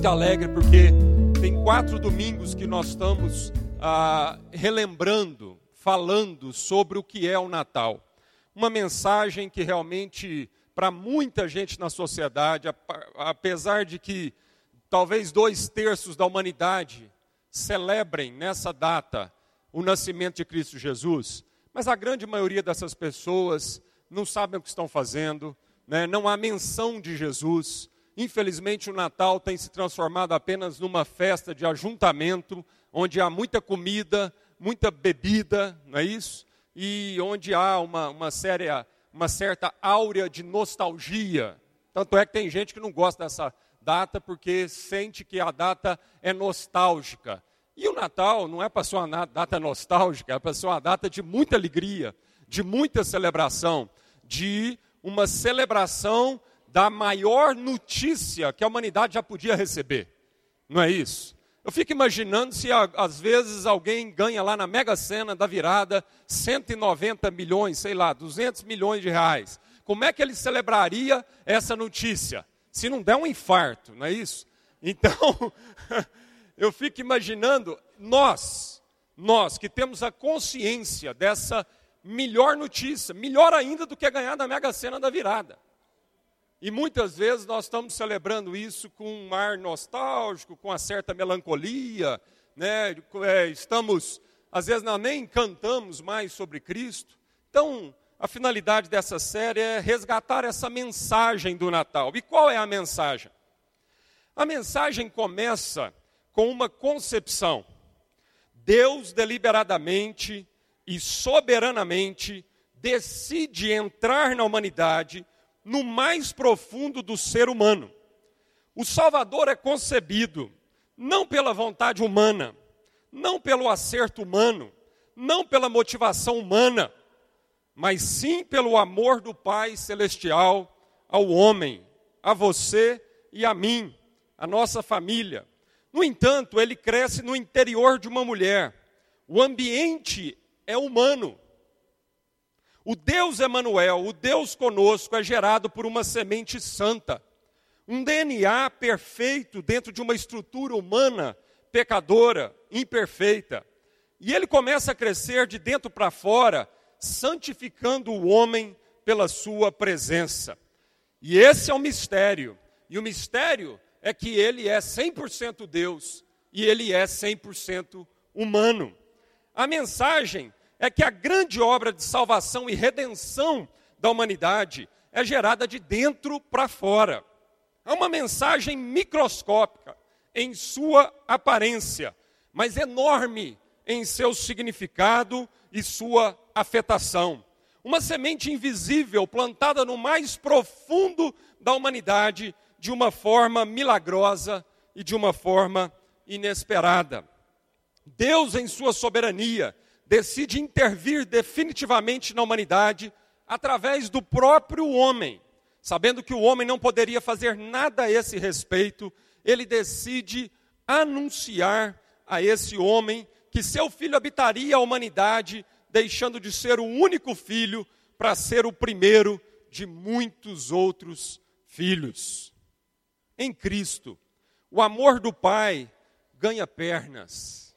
muito alegre porque tem quatro domingos que nós estamos ah, relembrando, falando sobre o que é o Natal. Uma mensagem que realmente, para muita gente na sociedade, apesar de que talvez dois terços da humanidade celebrem nessa data o nascimento de Cristo Jesus, mas a grande maioria dessas pessoas não sabem o que estão fazendo, né? não há menção de Jesus. Infelizmente, o Natal tem se transformado apenas numa festa de ajuntamento, onde há muita comida, muita bebida, não é isso? E onde há uma, uma, séria, uma certa áurea de nostalgia. Tanto é que tem gente que não gosta dessa data porque sente que a data é nostálgica. E o Natal não é para ser uma data nostálgica, é para ser uma data de muita alegria, de muita celebração, de uma celebração da maior notícia que a humanidade já podia receber. Não é isso? Eu fico imaginando se às vezes alguém ganha lá na Mega Sena da virada 190 milhões, sei lá, 200 milhões de reais. Como é que ele celebraria essa notícia? Se não der um infarto, não é isso? Então, eu fico imaginando nós, nós que temos a consciência dessa melhor notícia, melhor ainda do que ganhar na Mega Sena da virada. E muitas vezes nós estamos celebrando isso com um ar nostálgico, com uma certa melancolia, né? É, estamos, às vezes, nós nem cantamos mais sobre Cristo. Então, a finalidade dessa série é resgatar essa mensagem do Natal. E qual é a mensagem? A mensagem começa com uma concepção. Deus deliberadamente e soberanamente decide entrar na humanidade no mais profundo do ser humano. O Salvador é concebido não pela vontade humana, não pelo acerto humano, não pela motivação humana, mas sim pelo amor do Pai celestial ao homem, a você e a mim, a nossa família. No entanto, ele cresce no interior de uma mulher. O ambiente é humano. O Deus Emanuel, o Deus conosco, é gerado por uma semente santa. Um DNA perfeito dentro de uma estrutura humana pecadora, imperfeita. E ele começa a crescer de dentro para fora, santificando o homem pela sua presença. E esse é o mistério. E o mistério é que ele é 100% Deus e ele é 100% humano. A mensagem é que a grande obra de salvação e redenção da humanidade é gerada de dentro para fora. É uma mensagem microscópica em sua aparência, mas enorme em seu significado e sua afetação. Uma semente invisível plantada no mais profundo da humanidade de uma forma milagrosa e de uma forma inesperada. Deus, em sua soberania, decide intervir definitivamente na humanidade através do próprio homem. Sabendo que o homem não poderia fazer nada a esse respeito, ele decide anunciar a esse homem que seu filho habitaria a humanidade, deixando de ser o único filho para ser o primeiro de muitos outros filhos em Cristo, o amor do Pai ganha pernas.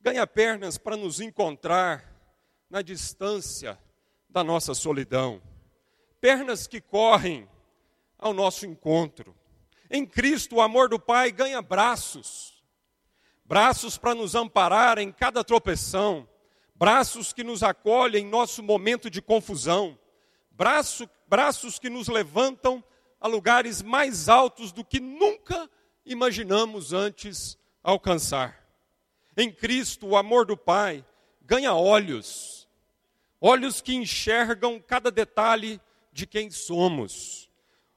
Ganha pernas para nos encontrar na distância da nossa solidão. Pernas que correm ao nosso encontro. Em Cristo, o amor do Pai ganha braços. Braços para nos amparar em cada tropeção. Braços que nos acolhem em nosso momento de confusão. Braço, braços que nos levantam a lugares mais altos do que nunca imaginamos antes alcançar. Em Cristo, o amor do Pai ganha olhos, olhos que enxergam cada detalhe de quem somos,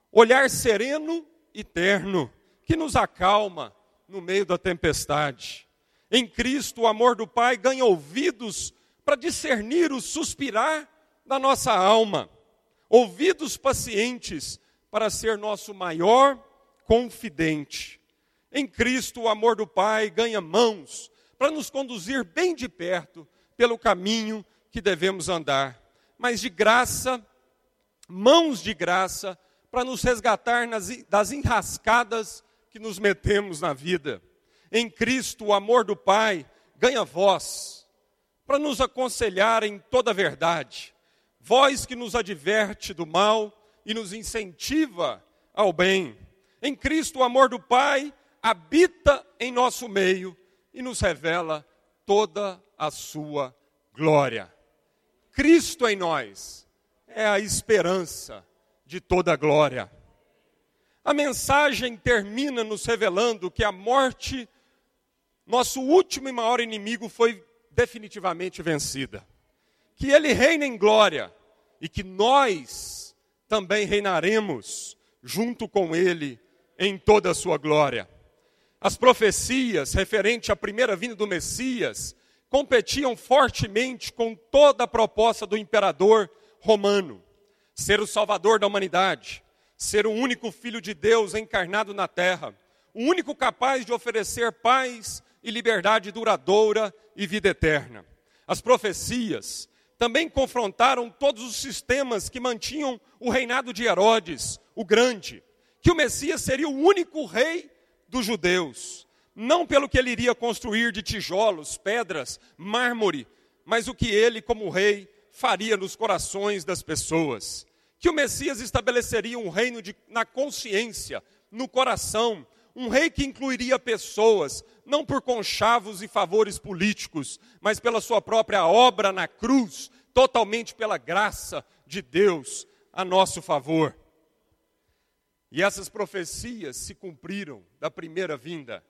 olhar sereno e terno que nos acalma no meio da tempestade. Em Cristo, o amor do Pai ganha ouvidos para discernir o suspirar da nossa alma, ouvidos pacientes para ser nosso maior confidente. Em Cristo, o amor do Pai ganha mãos para nos conduzir bem de perto pelo caminho que devemos andar, mas de graça, mãos de graça, para nos resgatar nas, das enrascadas que nos metemos na vida. Em Cristo, o amor do Pai ganha voz para nos aconselhar em toda a verdade, voz que nos adverte do mal e nos incentiva ao bem. Em Cristo, o amor do Pai habita em nosso meio e nos revela toda a sua glória. Cristo em nós é a esperança de toda a glória. A mensagem termina nos revelando que a morte, nosso último e maior inimigo, foi definitivamente vencida. Que ele reina em glória e que nós também reinaremos junto com ele em toda a sua glória. As profecias referente à primeira vinda do Messias competiam fortemente com toda a proposta do imperador romano: ser o salvador da humanidade, ser o único filho de Deus encarnado na terra, o único capaz de oferecer paz e liberdade duradoura e vida eterna. As profecias também confrontaram todos os sistemas que mantinham o reinado de Herodes, o Grande, que o Messias seria o único rei dos judeus, não pelo que ele iria construir de tijolos, pedras, mármore, mas o que ele, como rei, faria nos corações das pessoas. Que o Messias estabeleceria um reino de, na consciência, no coração, um rei que incluiria pessoas, não por conchavos e favores políticos, mas pela sua própria obra na cruz, totalmente pela graça de Deus a nosso favor. E essas profecias se cumpriram da primeira vinda.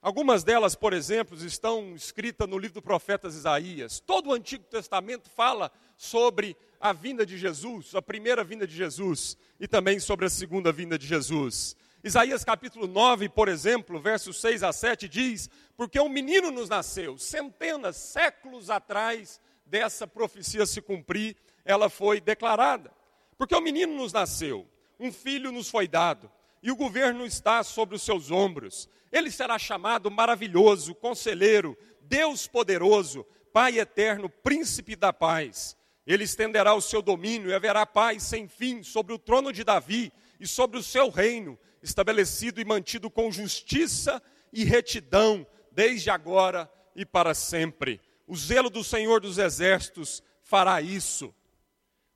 Algumas delas, por exemplo, estão escritas no livro do profeta Isaías. Todo o Antigo Testamento fala sobre a vinda de Jesus, a primeira vinda de Jesus, e também sobre a segunda vinda de Jesus. Isaías capítulo 9, por exemplo, versos 6 a 7 diz: Porque um menino nos nasceu, centenas, séculos atrás dessa profecia se cumprir, ela foi declarada. Porque um menino nos nasceu, um filho nos foi dado, e o governo está sobre os seus ombros. Ele será chamado maravilhoso, conselheiro, Deus poderoso, Pai eterno, príncipe da paz. Ele estenderá o seu domínio e haverá paz sem fim sobre o trono de Davi e sobre o seu reino, estabelecido e mantido com justiça e retidão, desde agora e para sempre. O zelo do Senhor dos Exércitos fará isso.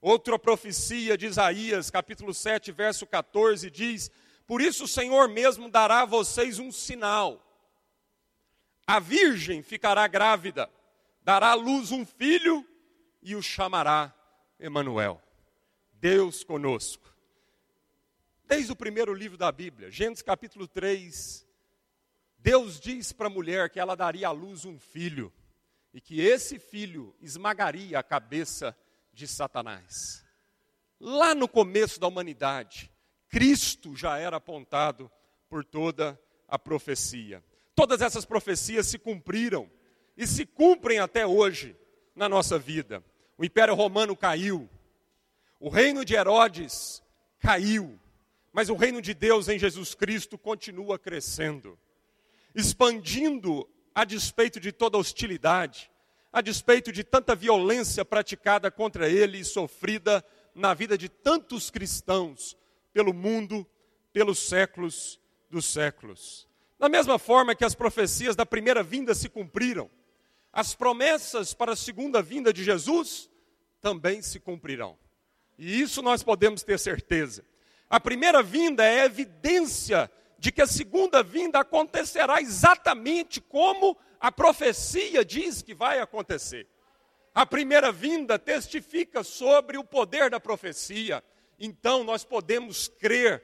Outra profecia de Isaías, capítulo 7, verso 14, diz: Por isso o Senhor mesmo dará a vocês um sinal. A virgem ficará grávida, dará à luz um filho e o chamará Emanuel. Deus conosco. Desde o primeiro livro da Bíblia, Gênesis capítulo 3, Deus diz para a mulher que ela daria à luz um filho e que esse filho esmagaria a cabeça de Satanás. Lá no começo da humanidade, Cristo já era apontado por toda a profecia. Todas essas profecias se cumpriram e se cumprem até hoje na nossa vida. O Império Romano caiu, o reino de Herodes caiu, mas o reino de Deus em Jesus Cristo continua crescendo, expandindo a despeito de toda hostilidade, a despeito de tanta violência praticada contra ele e sofrida na vida de tantos cristãos pelo mundo, pelos séculos dos séculos. Da mesma forma que as profecias da primeira vinda se cumpriram, as promessas para a segunda vinda de Jesus também se cumprirão. E isso nós podemos ter certeza. A primeira vinda é evidência de que a segunda vinda acontecerá exatamente como a profecia diz que vai acontecer. A primeira vinda testifica sobre o poder da profecia. Então nós podemos crer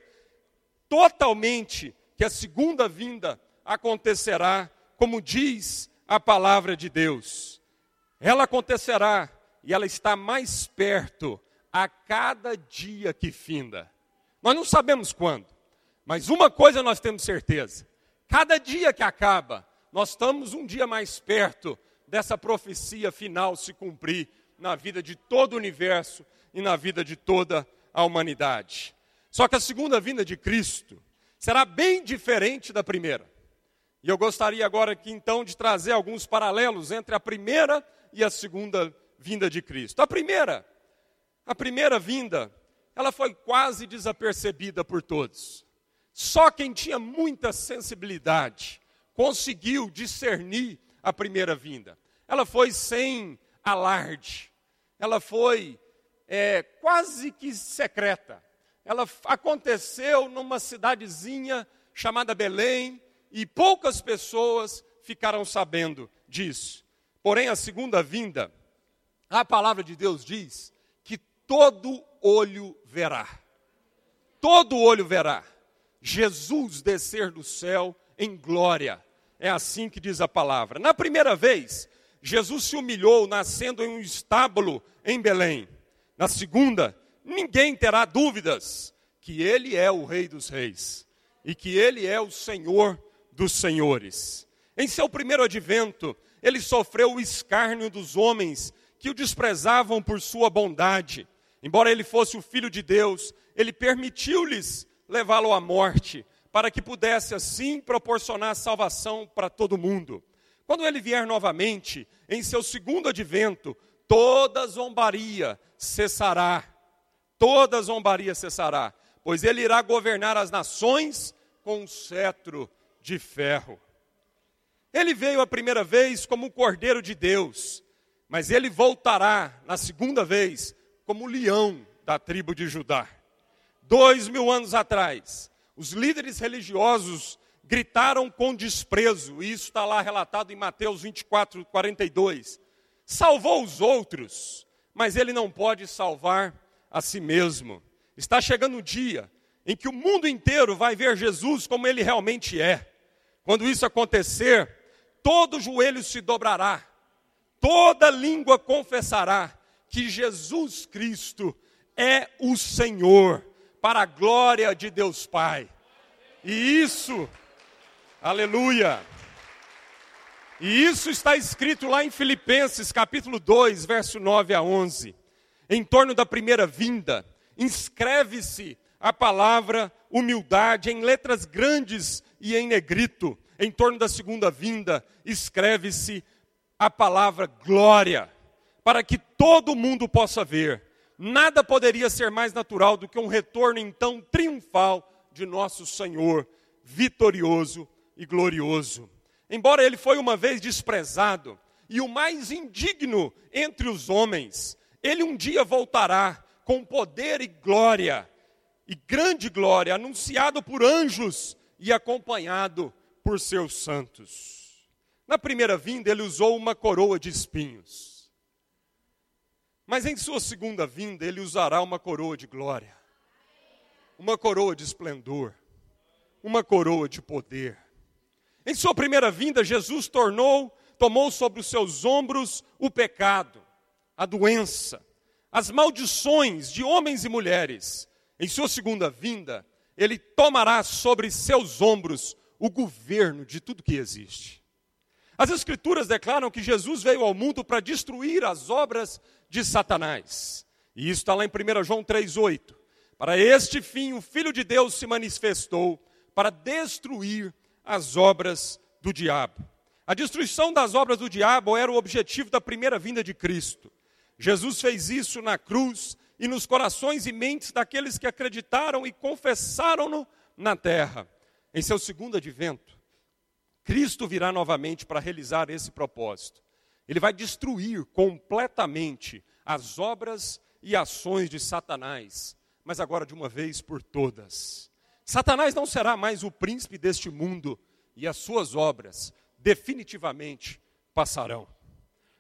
totalmente que a segunda vinda acontecerá como diz a palavra de Deus. Ela acontecerá e ela está mais perto a cada dia que finda. Nós não sabemos quando, mas uma coisa nós temos certeza: cada dia que acaba, nós estamos um dia mais perto dessa profecia final se cumprir na vida de todo o universo e na vida de toda a humanidade. Só que a segunda vinda de Cristo será bem diferente da primeira. E eu gostaria agora aqui então de trazer alguns paralelos entre a primeira e a segunda vinda de Cristo. A primeira, a primeira vinda, ela foi quase desapercebida por todos. Só quem tinha muita sensibilidade conseguiu discernir a primeira vinda. Ela foi sem alarde, ela foi é, quase que secreta. Ela aconteceu numa cidadezinha chamada Belém e poucas pessoas ficaram sabendo disso. Porém, a segunda vinda, a palavra de Deus diz que todo olho verá. Todo olho verá. Jesus descer do céu em glória. É assim que diz a palavra. Na primeira vez, Jesus se humilhou nascendo em um estábulo em Belém. Na segunda, ninguém terá dúvidas que ele é o Rei dos Reis e que ele é o Senhor dos Senhores. Em seu primeiro advento, ele sofreu o escárnio dos homens que o desprezavam por sua bondade. Embora ele fosse o filho de Deus, ele permitiu-lhes levá-lo à morte, para que pudesse assim proporcionar salvação para todo mundo. Quando ele vier novamente, em seu segundo advento, toda zombaria cessará. Toda zombaria cessará, pois ele irá governar as nações com um cetro de ferro. Ele veio a primeira vez como um cordeiro de Deus, mas ele voltará na segunda vez como o leão da tribo de Judá. Dois mil anos atrás, os líderes religiosos gritaram com desprezo, e isso está lá relatado em Mateus 24, 42. Salvou os outros, mas ele não pode salvar a si mesmo. Está chegando o dia em que o mundo inteiro vai ver Jesus como ele realmente é. Quando isso acontecer, todo joelho se dobrará, toda língua confessará que Jesus Cristo é o Senhor para a glória de Deus Pai. E isso, aleluia. E isso está escrito lá em Filipenses, capítulo 2, verso 9 a 11. Em torno da primeira vinda, inscreve-se a palavra humildade em letras grandes e em negrito. Em torno da segunda vinda, escreve-se a palavra glória, para que todo mundo possa ver Nada poderia ser mais natural do que um retorno então triunfal de nosso Senhor, vitorioso e glorioso. Embora ele foi uma vez desprezado e o mais indigno entre os homens, ele um dia voltará com poder e glória, e grande glória, anunciado por anjos e acompanhado por seus santos. Na primeira vinda, ele usou uma coroa de espinhos. Mas em sua segunda vinda, ele usará uma coroa de glória, uma coroa de esplendor, uma coroa de poder. Em sua primeira vinda, Jesus tornou, tomou sobre os seus ombros o pecado, a doença, as maldições de homens e mulheres. Em sua segunda vinda, ele tomará sobre seus ombros o governo de tudo que existe. As Escrituras declaram que Jesus veio ao mundo para destruir as obras de Satanás. E isso está lá em 1 João 3,8. Para este fim, o Filho de Deus se manifestou para destruir as obras do diabo. A destruição das obras do diabo era o objetivo da primeira vinda de Cristo. Jesus fez isso na cruz e nos corações e mentes daqueles que acreditaram e confessaram-no na terra. Em seu segundo advento, Cristo virá novamente para realizar esse propósito. Ele vai destruir completamente as obras e ações de Satanás, mas agora de uma vez por todas. Satanás não será mais o príncipe deste mundo e as suas obras definitivamente passarão.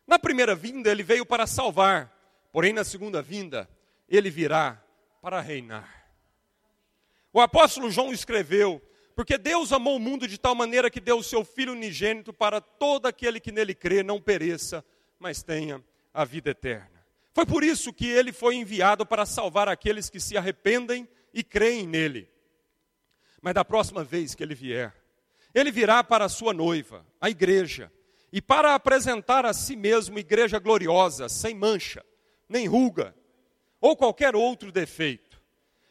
Na primeira vinda ele veio para salvar, porém na segunda vinda ele virá para reinar. O apóstolo João escreveu porque Deus amou o mundo de tal maneira que deu o seu Filho unigênito para todo aquele que nele crê não pereça, mas tenha a vida eterna. Foi por isso que ele foi enviado para salvar aqueles que se arrependem e creem nele. Mas da próxima vez que ele vier, ele virá para a sua noiva, a igreja, e para apresentar a si mesmo igreja gloriosa, sem mancha, nem ruga, ou qualquer outro defeito.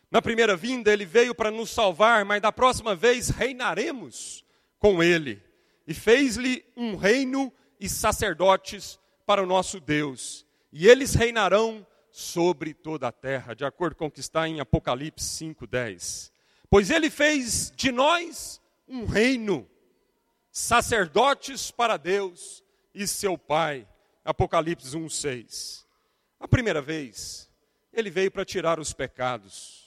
Na primeira vinda ele veio para nos salvar, mas da próxima vez reinaremos com ele. E fez-lhe um reino e sacerdotes para o nosso Deus. E eles reinarão sobre toda a terra, de acordo com o que está em Apocalipse 5:10. Pois ele fez de nós um reino, sacerdotes para Deus e seu Pai. Apocalipse 1:6. A primeira vez, ele veio para tirar os pecados.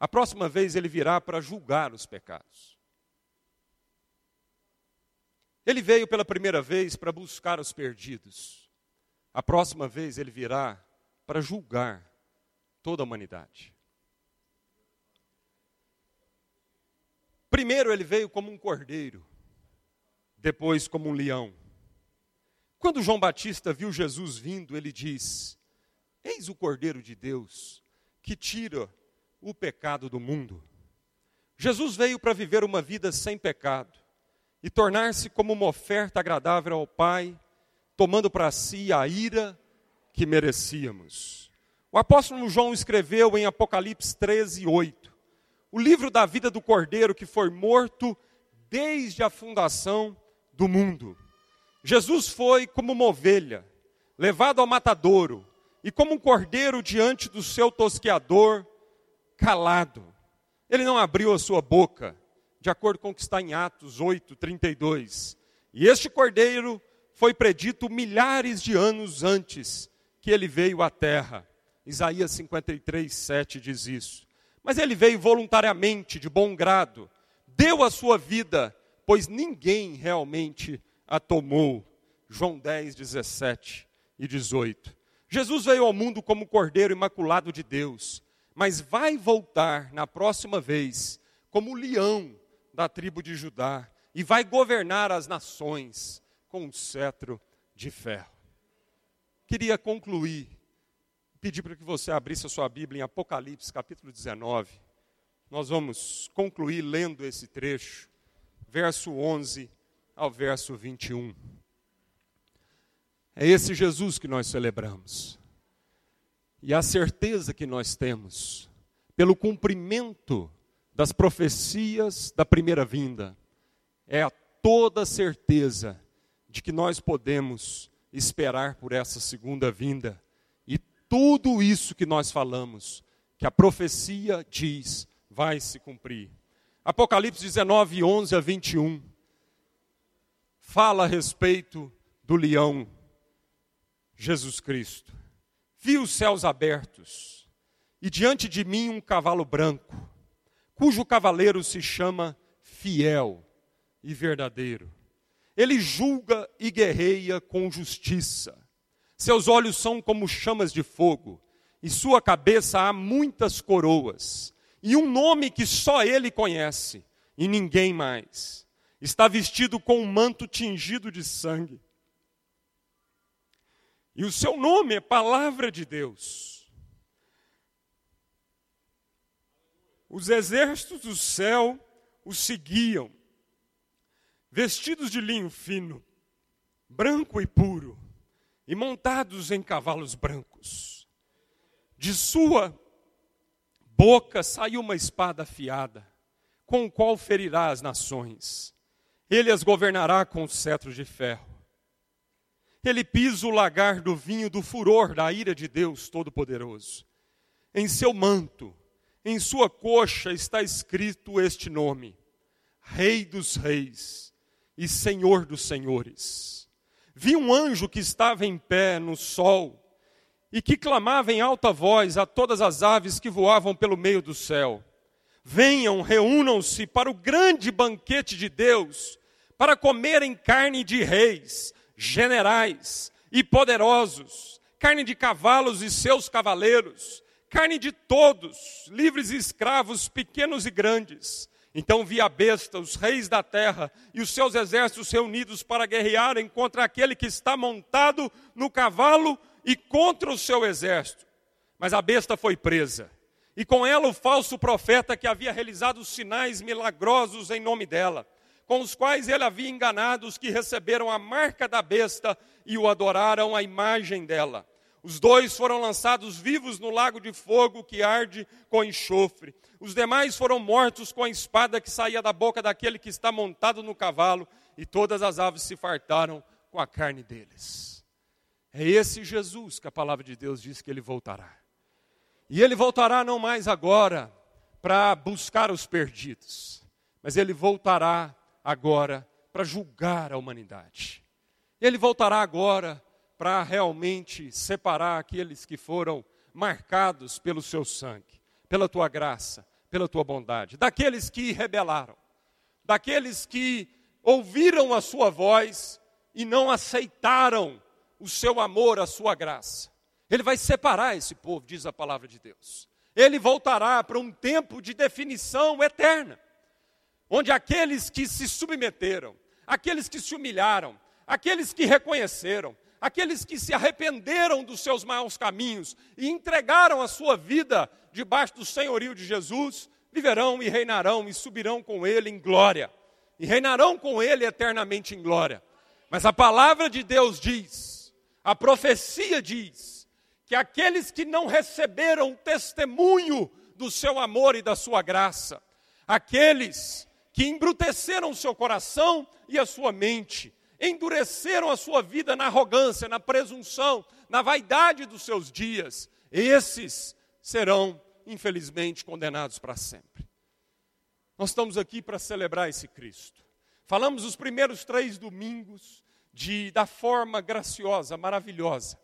A próxima vez ele virá para julgar os pecados. Ele veio pela primeira vez para buscar os perdidos. A próxima vez ele virá para julgar toda a humanidade. Primeiro ele veio como um cordeiro, depois como um leão. Quando João Batista viu Jesus vindo, ele diz: Eis o cordeiro de Deus que tira o pecado do mundo. Jesus veio para viver uma vida sem pecado e tornar-se como uma oferta agradável ao Pai, tomando para si a ira que merecíamos. O apóstolo João escreveu em Apocalipse 13, 8: o livro da vida do cordeiro que foi morto desde a fundação do mundo. Jesus foi como uma ovelha, levado ao matadouro, e como um cordeiro diante do seu tosqueador, calado. Ele não abriu a sua boca, de acordo com o que está em Atos 8, 32. E este cordeiro foi predito milhares de anos antes que ele veio à terra. Isaías 53, 7 diz isso. Mas ele veio voluntariamente, de bom grado, deu a sua vida, pois ninguém realmente a tomou. João 10, 17 e 18. Jesus veio ao mundo como cordeiro imaculado de Deus, mas vai voltar na próxima vez como leão da tribo de Judá e vai governar as nações com um cetro de ferro. Queria concluir pedir para que você abrisse a sua Bíblia em Apocalipse, capítulo 19. Nós vamos concluir lendo esse trecho, verso 11 ao verso 21. É esse Jesus que nós celebramos. E a certeza que nós temos, pelo cumprimento das profecias da primeira vinda, é a toda certeza de que nós podemos esperar por essa segunda vinda tudo isso que nós falamos, que a profecia diz, vai se cumprir. Apocalipse 19, 11 a 21, fala a respeito do leão Jesus Cristo. Vi os céus abertos, e diante de mim um cavalo branco, cujo cavaleiro se chama Fiel e Verdadeiro. Ele julga e guerreia com justiça seus olhos são como chamas de fogo, e sua cabeça há muitas coroas, e um nome que só ele conhece, e ninguém mais. Está vestido com um manto tingido de sangue. E o seu nome é Palavra de Deus. Os exércitos do céu o seguiam, vestidos de linho fino, branco e puro e montados em cavalos brancos. De sua boca saiu uma espada afiada, com o qual ferirá as nações. Ele as governará com cetro de ferro. Ele pisa o lagar do vinho do furor da ira de Deus Todo-Poderoso. Em seu manto, em sua coxa está escrito este nome: Rei dos Reis e Senhor dos Senhores vi um anjo que estava em pé no sol e que clamava em alta voz a todas as aves que voavam pelo meio do céu: Venham, reúnam-se para o grande banquete de Deus, para comerem carne de reis, generais e poderosos, carne de cavalos e seus cavaleiros, carne de todos, livres e escravos, pequenos e grandes então vi a besta, os reis da terra e os seus exércitos reunidos para guerrearem contra aquele que está montado no cavalo e contra o seu exército. Mas a besta foi presa, e com ela o falso profeta que havia realizado sinais milagrosos em nome dela, com os quais ele havia enganado os que receberam a marca da besta e o adoraram a imagem dela. Os dois foram lançados vivos no lago de fogo que arde com enxofre. Os demais foram mortos com a espada que saía da boca daquele que está montado no cavalo, e todas as aves se fartaram com a carne deles. É esse Jesus que a palavra de Deus diz que ele voltará. E ele voltará não mais agora, para buscar os perdidos, mas ele voltará agora para julgar a humanidade. Ele voltará agora para realmente separar aqueles que foram marcados pelo seu sangue, pela tua graça, pela tua bondade, daqueles que rebelaram, daqueles que ouviram a sua voz e não aceitaram o seu amor, a sua graça. Ele vai separar esse povo, diz a palavra de Deus. Ele voltará para um tempo de definição eterna, onde aqueles que se submeteram, aqueles que se humilharam, aqueles que reconheceram, aqueles que se arrependeram dos seus maus caminhos e entregaram a sua vida debaixo do senhorio de Jesus, viverão e reinarão e subirão com ele em glória, e reinarão com ele eternamente em glória. Mas a palavra de Deus diz, a profecia diz, que aqueles que não receberam testemunho do seu amor e da sua graça, aqueles que embruteceram o seu coração e a sua mente, endureceram a sua vida na arrogância, na presunção, na vaidade dos seus dias, esses serão, infelizmente, condenados para sempre. Nós estamos aqui para celebrar esse Cristo. Falamos os primeiros três domingos de, da forma graciosa, maravilhosa,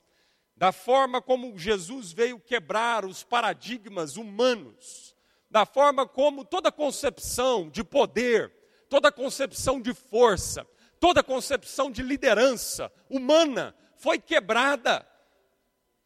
da forma como Jesus veio quebrar os paradigmas humanos, da forma como toda concepção de poder, toda concepção de força, toda concepção de liderança humana foi quebrada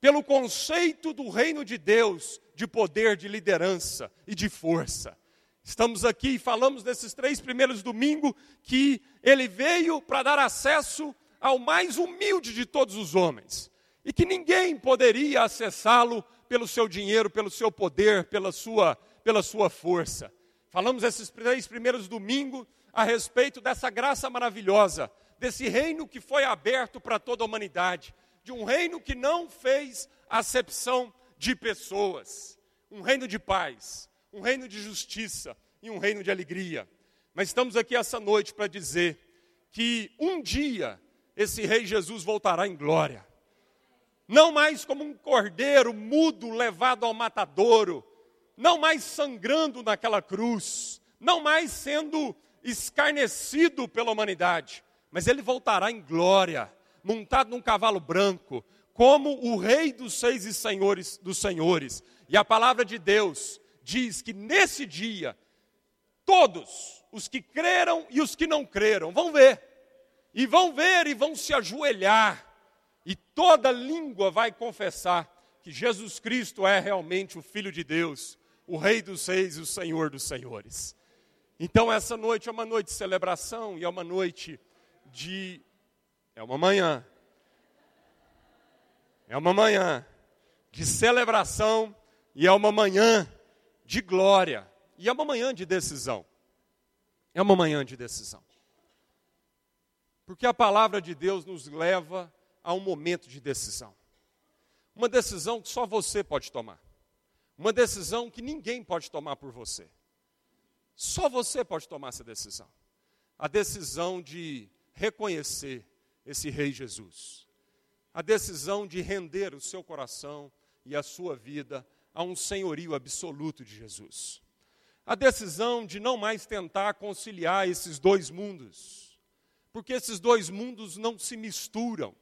pelo conceito do reino de Deus de poder, de liderança e de força. Estamos aqui e falamos nesses três primeiros domingos que ele veio para dar acesso ao mais humilde de todos os homens e que ninguém poderia acessá-lo pelo seu dinheiro, pelo seu poder, pela sua, pela sua força. Falamos esses três primeiros domingos a respeito dessa graça maravilhosa, desse reino que foi aberto para toda a humanidade, de um reino que não fez acepção de pessoas, um reino de paz, um reino de justiça e um reino de alegria. Mas estamos aqui essa noite para dizer que um dia esse rei Jesus voltará em glória. Não mais como um cordeiro mudo levado ao matadouro, não mais sangrando naquela cruz, não mais sendo escarnecido pela humanidade, mas ele voltará em glória, montado num cavalo branco, como o rei dos seis e senhores dos senhores. E a palavra de Deus diz que nesse dia todos os que creram e os que não creram vão ver. E vão ver e vão se ajoelhar. E toda língua vai confessar que Jesus Cristo é realmente o filho de Deus, o rei dos reis e o senhor dos senhores. Então, essa noite é uma noite de celebração e é uma noite de. É uma manhã. É uma manhã de celebração e é uma manhã de glória. E é uma manhã de decisão. É uma manhã de decisão. Porque a palavra de Deus nos leva a um momento de decisão. Uma decisão que só você pode tomar. Uma decisão que ninguém pode tomar por você. Só você pode tomar essa decisão. A decisão de reconhecer esse Rei Jesus. A decisão de render o seu coração e a sua vida a um senhorio absoluto de Jesus. A decisão de não mais tentar conciliar esses dois mundos, porque esses dois mundos não se misturam.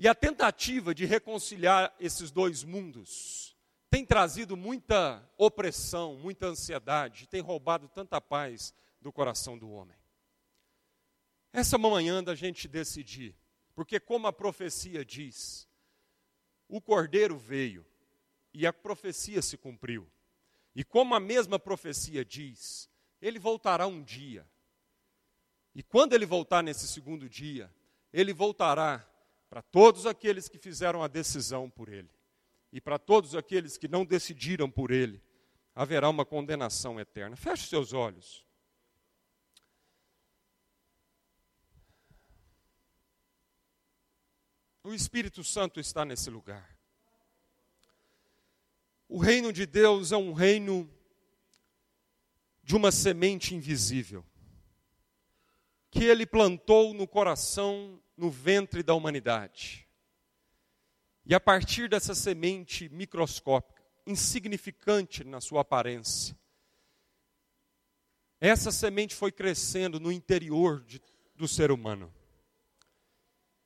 E a tentativa de reconciliar esses dois mundos tem trazido muita opressão, muita ansiedade, tem roubado tanta paz do coração do homem. Essa é manhã da gente decidir, porque, como a profecia diz, o cordeiro veio e a profecia se cumpriu. E como a mesma profecia diz, ele voltará um dia. E quando ele voltar nesse segundo dia, ele voltará para todos aqueles que fizeram a decisão por ele e para todos aqueles que não decidiram por ele, haverá uma condenação eterna. Feche seus olhos. O Espírito Santo está nesse lugar. O reino de Deus é um reino de uma semente invisível, que ele plantou no coração, no ventre da humanidade. E a partir dessa semente microscópica, insignificante na sua aparência. Essa semente foi crescendo no interior de, do ser humano.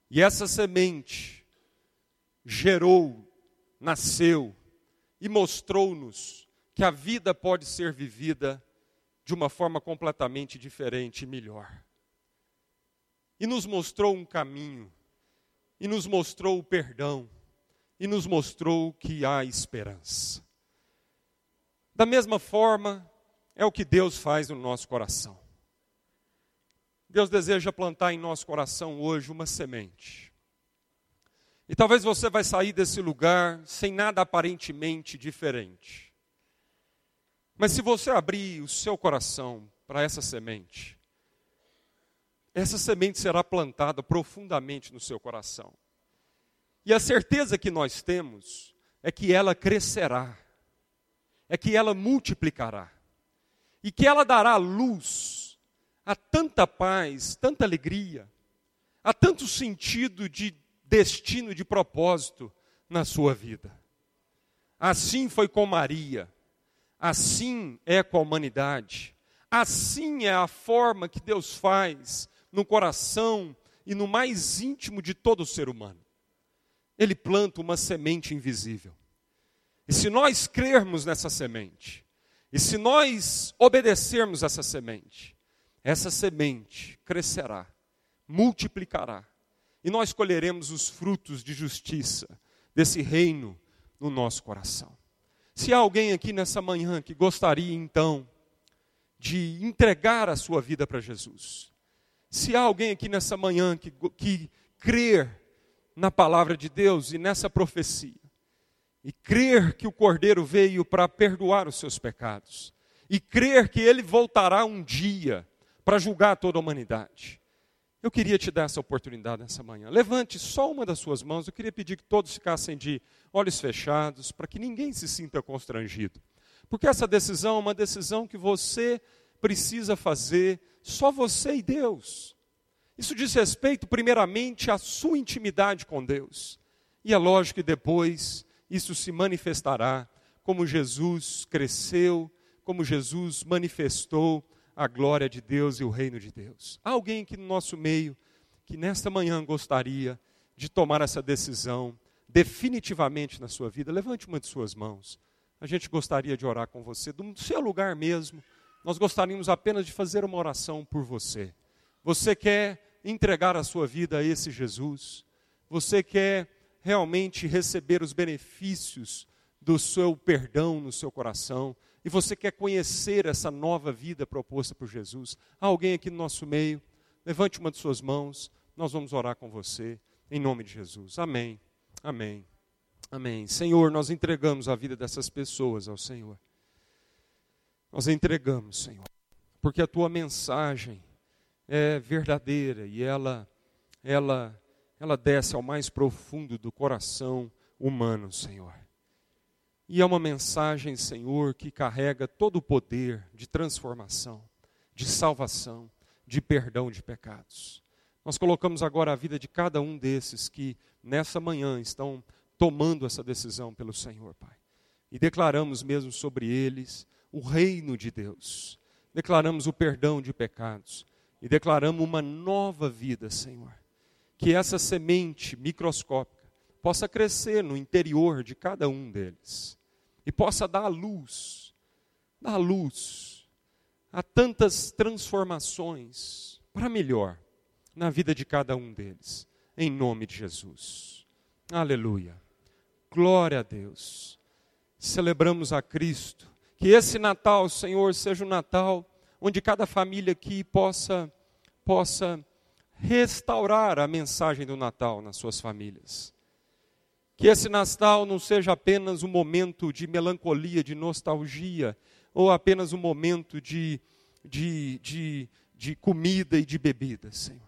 E essa semente gerou, nasceu e mostrou-nos que a vida pode ser vivida de uma forma completamente diferente e melhor. E nos mostrou um caminho, e nos mostrou o perdão, e nos mostrou que há esperança. Da mesma forma, é o que Deus faz no nosso coração. Deus deseja plantar em nosso coração hoje uma semente. E talvez você vai sair desse lugar sem nada aparentemente diferente. Mas se você abrir o seu coração para essa semente, essa semente será plantada profundamente no seu coração. E a certeza que nós temos é que ela crescerá, é que ela multiplicará, e que ela dará luz a tanta paz, tanta alegria, a tanto sentido de destino, de propósito na sua vida. Assim foi com Maria, assim é com a humanidade, assim é a forma que Deus faz no coração e no mais íntimo de todo ser humano ele planta uma semente invisível. E se nós crermos nessa semente, e se nós obedecermos essa semente, essa semente crescerá, multiplicará, e nós colheremos os frutos de justiça desse reino no nosso coração. Se há alguém aqui nessa manhã que gostaria então de entregar a sua vida para Jesus, se há alguém aqui nessa manhã que, que crer na palavra de Deus e nessa profecia, e crer que o Cordeiro veio para perdoar os seus pecados, e crer que ele voltará um dia para julgar toda a humanidade. Eu queria te dar essa oportunidade nessa manhã. Levante só uma das suas mãos. Eu queria pedir que todos ficassem de olhos fechados, para que ninguém se sinta constrangido. Porque essa decisão é uma decisão que você precisa fazer, só você e Deus. Isso diz respeito, primeiramente, à sua intimidade com Deus. E é lógico que depois isso se manifestará como Jesus cresceu, como Jesus manifestou a glória de Deus e o reino de Deus. Há alguém aqui no nosso meio que nesta manhã gostaria de tomar essa decisão definitivamente na sua vida? Levante uma de suas mãos. A gente gostaria de orar com você, do seu lugar mesmo. Nós gostaríamos apenas de fazer uma oração por você. Você quer entregar a sua vida a esse Jesus? Você quer realmente receber os benefícios do seu perdão no seu coração? E você quer conhecer essa nova vida proposta por Jesus? Há alguém aqui no nosso meio? Levante uma de suas mãos, nós vamos orar com você, em nome de Jesus. Amém. Amém. Amém. Senhor, nós entregamos a vida dessas pessoas ao Senhor. Nós entregamos, Senhor, porque a tua mensagem é verdadeira e ela ela ela desce ao mais profundo do coração humano, Senhor. E é uma mensagem, Senhor, que carrega todo o poder de transformação, de salvação, de perdão de pecados. Nós colocamos agora a vida de cada um desses que nessa manhã estão tomando essa decisão pelo Senhor, Pai. E declaramos mesmo sobre eles o reino de Deus. Declaramos o perdão de pecados e declaramos uma nova vida, Senhor. Que essa semente microscópica possa crescer no interior de cada um deles e possa dar luz, dar luz a tantas transformações para melhor na vida de cada um deles, em nome de Jesus. Aleluia. Glória a Deus. Celebramos a Cristo. Que esse Natal, Senhor, seja um Natal onde cada família aqui possa, possa restaurar a mensagem do Natal nas suas famílias. Que esse Natal não seja apenas um momento de melancolia, de nostalgia, ou apenas um momento de, de, de, de comida e de bebida, Senhor.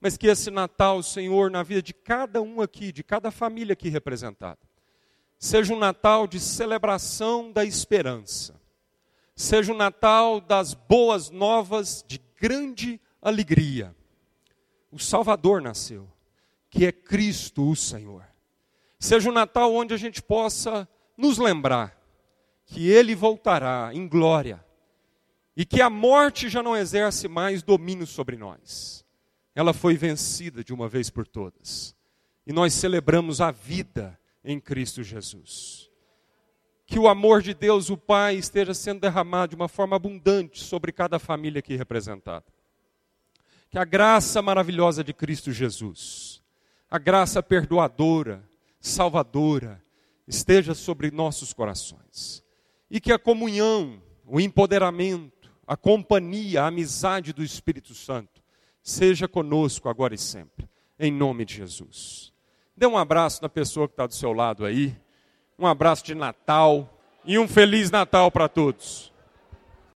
Mas que esse Natal, Senhor, na vida de cada um aqui, de cada família aqui representada, seja um Natal de celebração da esperança seja o Natal das boas novas de grande alegria. O Salvador nasceu, que é Cristo o Senhor. Seja um Natal onde a gente possa nos lembrar que ele voltará em glória e que a morte já não exerce mais domínio sobre nós. Ela foi vencida de uma vez por todas. E nós celebramos a vida em Cristo Jesus. Que o amor de Deus, o Pai, esteja sendo derramado de uma forma abundante sobre cada família aqui representada. Que a graça maravilhosa de Cristo Jesus, a graça perdoadora, salvadora, esteja sobre nossos corações. E que a comunhão, o empoderamento, a companhia, a amizade do Espírito Santo seja conosco agora e sempre, em nome de Jesus. Dê um abraço na pessoa que está do seu lado aí, um abraço de Natal e um Feliz Natal para todos.